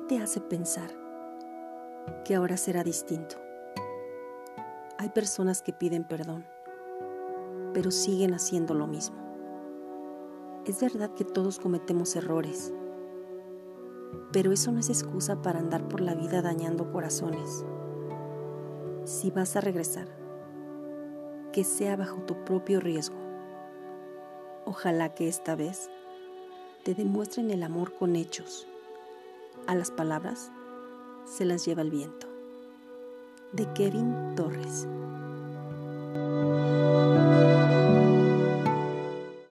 te hace pensar que ahora será distinto? Hay personas que piden perdón, pero siguen haciendo lo mismo. Es verdad que todos cometemos errores, pero eso no es excusa para andar por la vida dañando corazones. Si vas a regresar, que sea bajo tu propio riesgo. Ojalá que esta vez te demuestren el amor con hechos. A las palabras se las lleva el viento. De Kevin Torres.